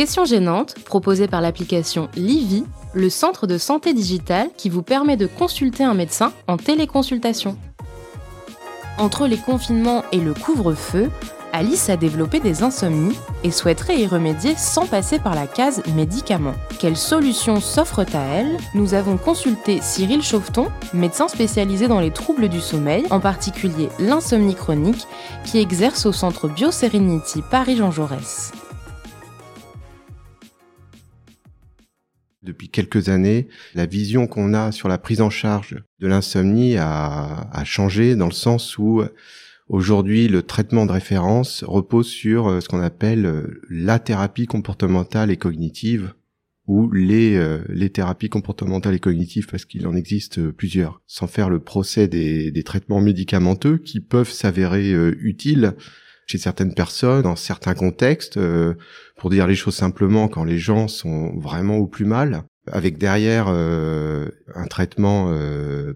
Questions gênantes, proposées par l'application Livy, le centre de santé digitale qui vous permet de consulter un médecin en téléconsultation. Entre les confinements et le couvre-feu, Alice a développé des insomnies et souhaiterait y remédier sans passer par la case médicaments. Quelles solutions s'offrent à elle? Nous avons consulté Cyril Chauveton, médecin spécialisé dans les troubles du sommeil, en particulier l'insomnie chronique, qui exerce au centre BioSerenity Paris-Jean Jaurès. Depuis quelques années, la vision qu'on a sur la prise en charge de l'insomnie a, a changé dans le sens où Aujourd'hui, le traitement de référence repose sur euh, ce qu'on appelle euh, la thérapie comportementale et cognitive ou les, euh, les thérapies comportementales et cognitives parce qu'il en existe plusieurs, sans faire le procès des, des traitements médicamenteux qui peuvent s'avérer utiles chez certaines personnes, dans certains contextes, pour dire les choses simplement, quand les gens sont vraiment au plus mal, avec derrière un traitement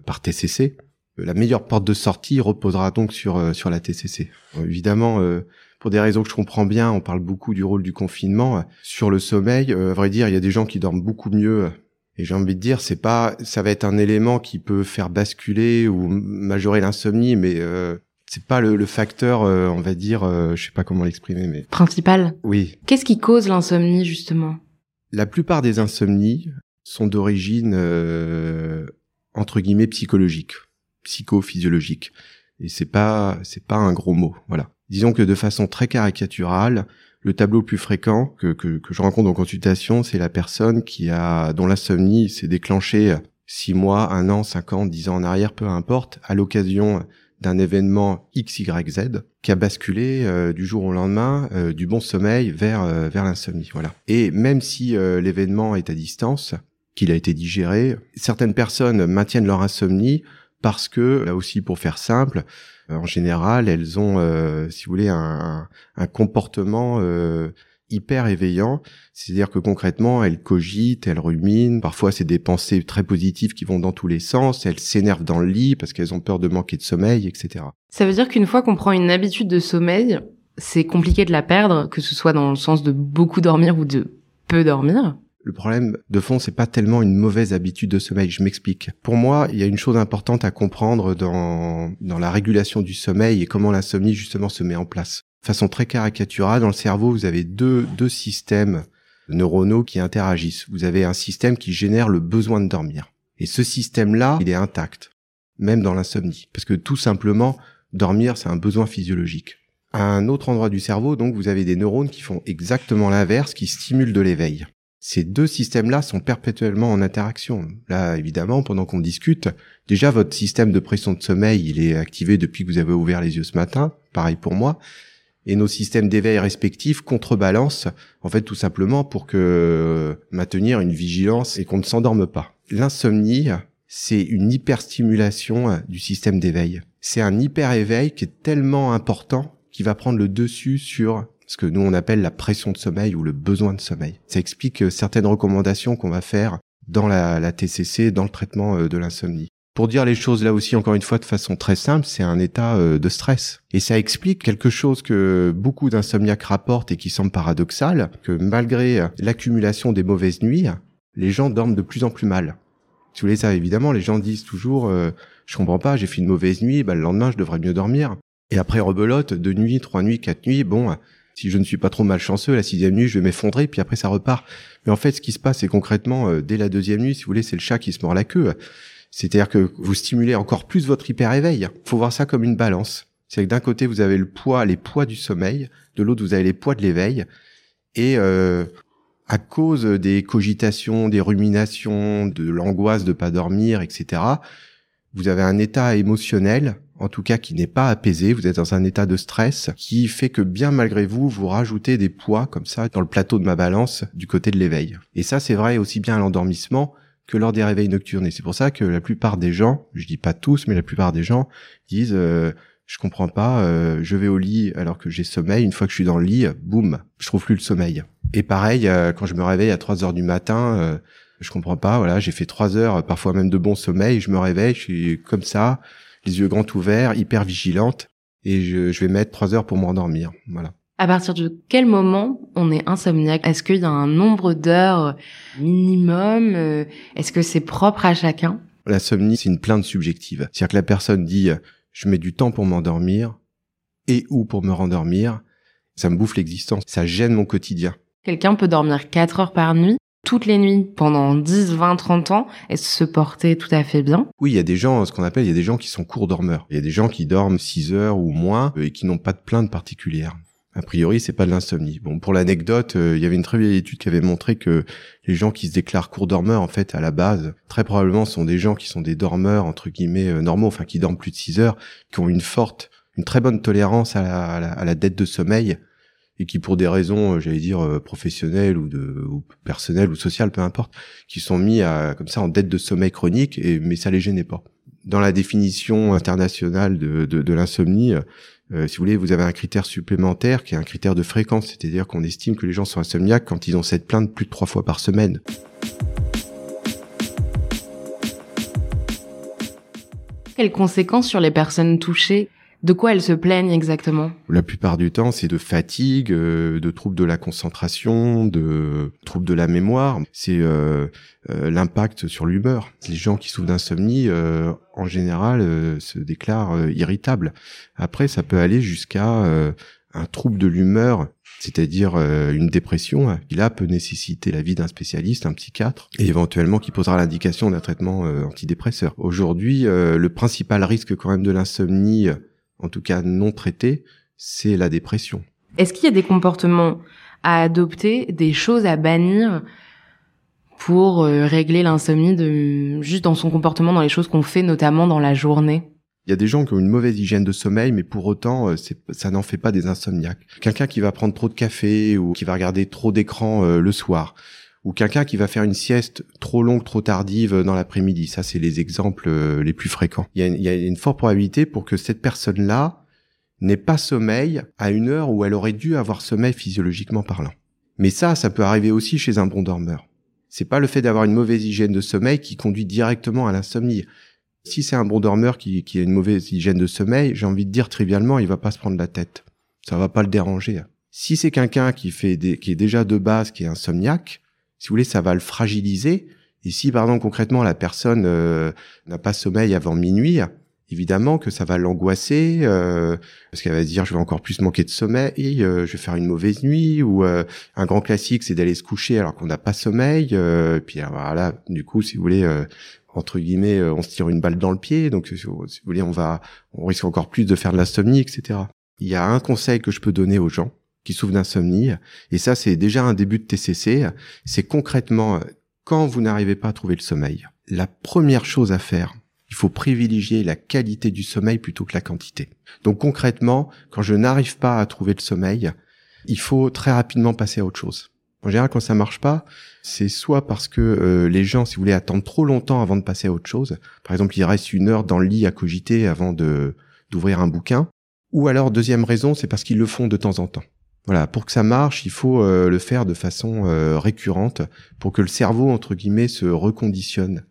par TCC, la meilleure porte de sortie reposera donc sur euh, sur la TCC. évidemment, euh, pour des raisons que je comprends bien, on parle beaucoup du rôle du confinement sur le sommeil. Euh, à vrai dire, il y a des gens qui dorment beaucoup mieux. Et j'ai envie de dire, c'est pas, ça va être un élément qui peut faire basculer ou majorer l'insomnie, mais c'est pas le, facteur, on va dire, je sais pas comment l'exprimer, mais principal. Oui. Qu'est-ce qui cause l'insomnie justement? La plupart des insomnies sont d'origine entre guillemets psychologique psychophysiologique. Et c'est pas c'est pas un gros mot, voilà. Disons que de façon très caricaturale, le tableau le plus fréquent que, que, que je rencontre en consultation, c'est la personne qui a dont l'insomnie s'est déclenchée six mois, un an, cinq ans, dix ans en arrière, peu importe, à l'occasion d'un événement XYZ qui a basculé euh, du jour au lendemain euh, du bon sommeil vers euh, vers l'insomnie voilà. Et même si l'événement est à distance, qu'il a été digéré, certaines personnes maintiennent leur insomnie parce que là aussi pour faire simple, euh, en général elles ont, euh, si vous voulez, un, comportement euh, hyper éveillant, c'est-à-dire que concrètement elles cogitent, elles ruminent, parfois c'est des pensées très positives qui vont dans tous les sens, elles s'énervent dans le lit parce qu'elles ont peur de manquer de sommeil, etc. Ça veut dire qu'une fois qu'on prend une habitude de sommeil, c'est compliqué de la perdre, que ce soit dans le sens de beaucoup dormir ou de peu dormir le problème de fond, c'est pas tellement une mauvaise habitude de sommeil. Je m'explique. Pour moi, il y a une chose importante à comprendre dans, dans la régulation du sommeil et comment l'insomnie justement se met en place. De façon très caricaturale, dans le cerveau, vous avez deux, deux systèmes neuronaux qui interagissent. Vous avez un système qui génère le besoin de dormir. Et ce système-là, il est intact, même dans l'insomnie. Parce que tout simplement, dormir, c'est un besoin physiologique. À un autre endroit du cerveau, donc, vous avez des neurones qui font exactement l'inverse, qui stimulent de l'éveil ces deux systèmes-là sont perpétuellement en interaction. Là, évidemment, pendant qu'on discute, déjà votre système de pression de sommeil, il est activé depuis que vous avez ouvert les yeux ce matin, pareil pour moi, et nos systèmes d'éveil respectifs contrebalancent, en fait, tout simplement pour que maintenir une vigilance et qu'on ne s'endorme pas. L'insomnie, c'est une hyperstimulation du système d'éveil. C'est un hyper-éveil qui est tellement important qu'il va prendre le dessus sur ce que nous on appelle la pression de sommeil ou le besoin de sommeil. Ça explique euh, certaines recommandations qu'on va faire dans la, TCC, dans le traitement euh, de l'insomnie. Pour dire les choses là aussi, encore une fois, de façon très simple, c'est un état euh, de stress. Et ça explique quelque chose que beaucoup d'insomniaques rapportent et qui semble paradoxal, que malgré l'accumulation des mauvaises nuits, les gens dorment de plus en plus mal. Vous voulez ça, évidemment, les gens disent toujours, je comprends pas, j'ai fait une mauvaise nuit, bah, le lendemain, je devrais mieux dormir. Et après rebelote, deux nuits, trois nuits, quatre nuits, bon, si je ne suis pas trop malchanceux, la sixième nuit, je vais m'effondrer, puis après ça repart. Mais en fait, ce qui se passe, c'est concrètement, euh, dès la deuxième nuit, si vous voulez, c'est le chat qui se mord la queue. C'est-à-dire que vous stimulez encore plus votre hyper-éveil. Faut voir ça comme une balance. C'est que d'un côté, vous avez le poids, les poids du sommeil, de l'autre, vous avez les poids de l'éveil. Et euh, à cause des cogitations, des ruminations, de l'angoisse de pas dormir, etc., vous avez un état émotionnel en tout cas qui n'est pas apaisé, vous êtes dans un état de stress qui fait que bien malgré vous, vous rajoutez des poids comme ça dans le plateau de ma balance du côté de l'éveil. Et ça, c'est vrai aussi bien à l'endormissement que lors des réveils nocturnes. Et c'est pour ça que la plupart des gens, je dis pas tous, mais la plupart des gens disent euh, je comprends pas, euh, je vais au lit alors que j'ai sommeil, une fois que je suis dans le lit, boum, je trouve plus le sommeil. Et pareil, euh, quand je me réveille à 3 heures du matin, euh, je comprends pas, voilà, j'ai fait 3 heures, parfois même de bon sommeil, je me réveille, je suis comme ça, les yeux grands ouverts, hyper vigilante, et je, je vais mettre 3 heures pour m'endormir, voilà. À partir de quel moment on est insomniaque? Est-ce qu'il y a un nombre d'heures minimum? Est-ce que c'est propre à chacun? L'insomnie, c'est une plainte subjective. C'est-à-dire que la personne dit je mets du temps pour m'endormir et ou pour me rendormir. Ça me bouffe l'existence, ça gêne mon quotidien. Quelqu'un peut dormir 4 heures par nuit, toutes les nuits, pendant 10, 20, 30 ans, et se porter tout à fait bien. Oui, il y a des gens, ce qu'on appelle, il y a des gens qui sont courts dormeurs. Il y a des gens qui dorment 6 heures ou moins et qui n'ont pas de plainte particulière. A priori, c'est pas de l'insomnie. Bon, pour l'anecdote, euh, il y avait une très vieille étude qui avait montré que les gens qui se déclarent court dormeurs, en fait, à la base, très probablement sont des gens qui sont des dormeurs, entre guillemets, euh, normaux, enfin, qui dorment plus de 6 heures, qui ont une forte, une très bonne tolérance à la, dette de sommeil, et qui, pour des raisons, euh, j'allais dire, professionnelles ou, de, ou personnelles ou sociales, peu importe, qui sont mis à, comme ça, en dette de sommeil chronique, et, mais ça les gênait pas. Dans la définition internationale de, de, de l'insomnie, euh, si vous voulez, vous avez un critère supplémentaire qui est un critère de fréquence, c'est-à-dire qu'on estime que les gens sont insomniaques quand ils ont cette plainte plus de trois fois par semaine. Quelles conséquences sur les personnes touchées? De quoi elles se plaignent exactement? La plupart du temps, c'est de fatigue, euh, de troubles de la concentration, de troubles de la mémoire. C'est euh, euh, l'impact sur l'humeur. Les gens qui souffrent d'insomnie, en général, se déclarent irritables. Après, ça peut aller jusqu'à un trouble de l'humeur, c'est-à-dire une dépression, qui là peut nécessiter l'avis d'un spécialiste, un psychiatre, et éventuellement qui posera l'indication d'un traitement antidépresseur. Aujourd'hui, le principal risque quand même de l'insomnie en tout cas non traité, c'est la dépression. Est-ce qu'il y a des comportements à adopter, des choses à bannir pour euh, régler l'insomnie de juste dans son comportement, dans les choses qu'on fait, notamment dans la journée? Il y a des gens qui ont une mauvaise hygiène de sommeil, mais pour autant, euh, ça n'en fait pas des insomniaques. Quelqu'un qui va prendre trop de café ou qui va regarder trop d'écran euh, le soir, ou quelqu'un qui va faire une sieste trop longue, trop tardive dans l'après-midi. Ça, c'est les exemples les plus fréquents. Il y, a, il y a une forte probabilité pour que cette personne-là n'ait pas sommeil à une heure où elle aurait dû avoir sommeil physiologiquement parlant. Mais ça, ça peut arriver aussi chez un bon dormeur. C'est pas le fait d'avoir une mauvaise hygiène de sommeil qui conduit directement à l'insomnie. Si c'est un bon dormeur qui, qui a une mauvaise hygiène de sommeil, j'ai envie de dire trivialement, il va pas se prendre la tête. Ça va pas le déranger. Si c'est quelqu'un qui fait des, qui est déjà de base, qui est insomniaque, si vous voulez, ça va le fragiliser. Et si, par exemple, concrètement, la personne euh, n'a pas sommeil avant minuit, évidemment que ça va l'angoisser euh, parce qu'elle va se dire je vais encore plus manquer de sommeil, euh, je vais faire une mauvaise nuit ou euh, un grand classique c'est d'aller se coucher alors qu'on n'a pas sommeil euh, puis voilà du coup si vous voulez entre guillemets on se tire une balle dans le pied donc si vous, voulez on va on risque encore plus de faire de l'insomnie etc. Il y a un conseil que je peux donner aux gens qui souffrent d'insomnie et ça c'est déjà un début de TCC c'est concrètement quand vous n'arrivez pas à trouver le sommeil la première chose à faire il faut privilégier la qualité du sommeil plutôt que la quantité. Donc concrètement, quand je n'arrive pas à trouver le sommeil, il faut très rapidement passer à autre chose. En général, quand ça marche pas, c'est soit parce que euh, les gens, si vous voulez, attendent trop longtemps avant de passer à autre chose. Par exemple, il reste une heure dans le lit à cogiter avant de d'ouvrir un bouquin. Ou alors, deuxième raison, c'est parce qu'ils le font de temps en temps. Voilà, pour que ça marche, il faut euh, le faire de façon euh, récurrente pour que le cerveau, entre guillemets, se reconditionne.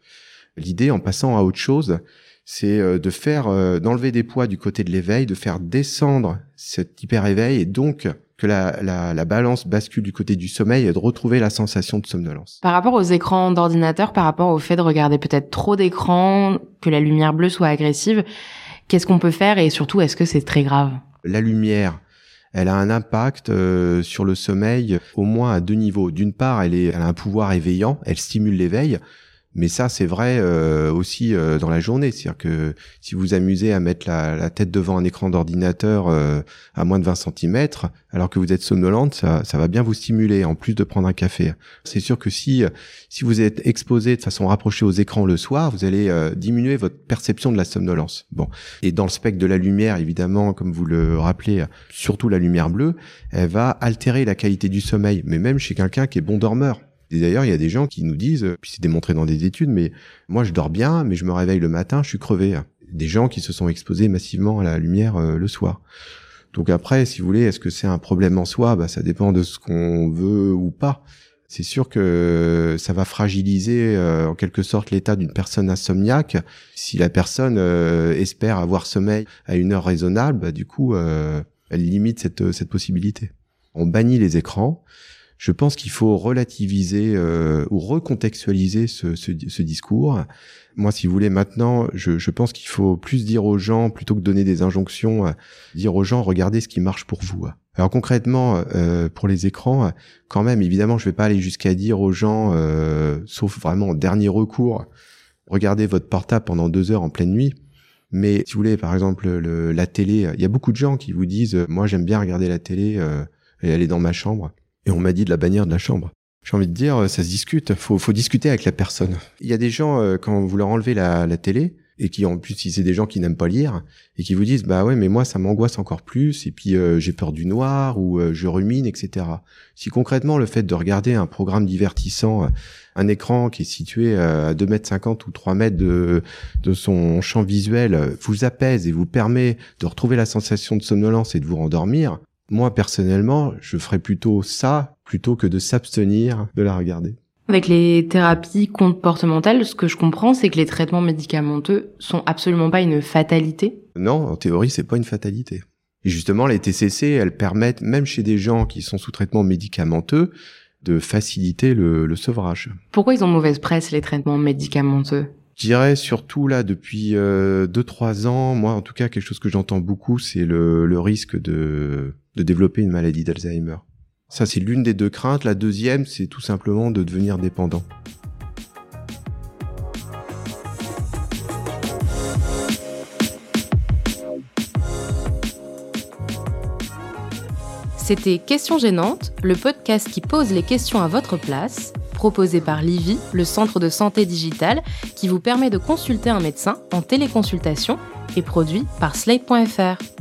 L'idée, en passant à autre chose, c'est euh, de faire, euh, d'enlever des poids du côté de l'éveil, de faire descendre cet hyper-éveil et donc que la, la, la, balance bascule du côté du sommeil et de retrouver la sensation de somnolence. Par rapport aux écrans d'ordinateur, par rapport au fait de regarder peut-être trop d'écrans, que la lumière bleue soit agressive, qu'est-ce qu'on peut faire et surtout est-ce que c'est très grave? La lumière, elle a un impact euh, sur le sommeil au moins à deux niveaux. D'une part, elle, est, elle a un pouvoir éveillant, elle stimule l'éveil Mais ça, c'est vrai euh, aussi euh, dans la journée. C'est-à-dire que si vous amusez à mettre la, tête devant un écran d'ordinateur euh, à moins de 20 cm, alors que vous êtes somnolente, ça, ça va bien vous stimuler, en plus de prendre un café. C'est sûr que si, si vous êtes exposé de façon rapprochée aux écrans le soir, vous allez diminuer votre perception de la somnolence. Bon. Et dans le spectre de la lumière, évidemment, comme vous le rappelez, surtout la lumière bleue, elle va altérer la qualité du sommeil. Mais même chez quelqu'un qui est bon dormeur. Et d'ailleurs, il y a des gens qui nous disent, puis c'est démontré dans des études, mais moi je dors bien, mais je me réveille le matin, je suis crevé. Des gens qui se sont exposés massivement à la lumière euh, le soir. Donc après, si vous voulez, est-ce que c'est un problème en soi? Bah, Ça dépend de ce qu'on veut ou pas. C'est sûr que ça va fragiliser euh, en quelque sorte l'état d'une personne insomniaque. Si la personne euh, espère avoir sommeil à une heure raisonnable, bah, du coup, elle limite cette, cette possibilité. On bannit les écrans je pense qu'il faut relativiser euh, ou recontextualiser ce, discours. Moi, si vous voulez, maintenant, je, pense qu'il faut plus dire aux gens, plutôt que donner des injonctions, euh, dire aux gens, regardez ce qui marche pour vous. Alors concrètement, euh, pour les écrans, quand même, évidemment, je vais pas aller jusqu'à dire aux gens, sauf vraiment en dernier recours, regardez votre portable pendant deux heures en pleine nuit. Mais si vous voulez, par exemple, le, la télé, il y a beaucoup de gens qui vous disent, moi j'aime bien regarder la télé et aller dans ma chambre et on m'a dit de la bannière de la chambre. J'ai envie de dire, ça se discute. Faut, faut discuter avec la personne. Il y a des gens euh, quand vous leur enlevez la, la télé et qui en plus si c'est des gens qui n'aiment pas lire et qui vous disent bah ouais mais moi ça m'angoisse encore plus et puis euh, j'ai peur du noir ou euh, je rumine etc. Si concrètement le fait de regarder un programme divertissant, un écran qui est situé à 2 mètres 50 ou 3 mètres de, de son champ visuel vous apaise et vous permet de retrouver la sensation de somnolence et de vous rendormir, moi, personnellement, je ferais plutôt ça plutôt que de s'abstenir de la regarder. Avec les thérapies comportementales, ce que je comprends, c'est que les traitements médicamenteux sont absolument pas une fatalité. Non, en théorie, c'est pas une fatalité. Et justement, les TCC, elles permettent, même chez des gens qui sont sous traitement médicamenteux, de faciliter le, sevrage. Pourquoi ils ont mauvaise presse, les traitements médicamenteux? Je dirais surtout là depuis 2-3 euh, ans, moi en tout cas quelque chose que j'entends beaucoup, c'est le, le risque de de développer une maladie d'Alzheimer. Ça, c'est l'une des deux craintes. La deuxième, c'est tout simplement de devenir dépendant. C'était Questions gênantes, le podcast qui pose les questions à votre place, proposé par Livy, le centre de santé digitale, qui vous permet de consulter un médecin en téléconsultation et produit par slate.fr.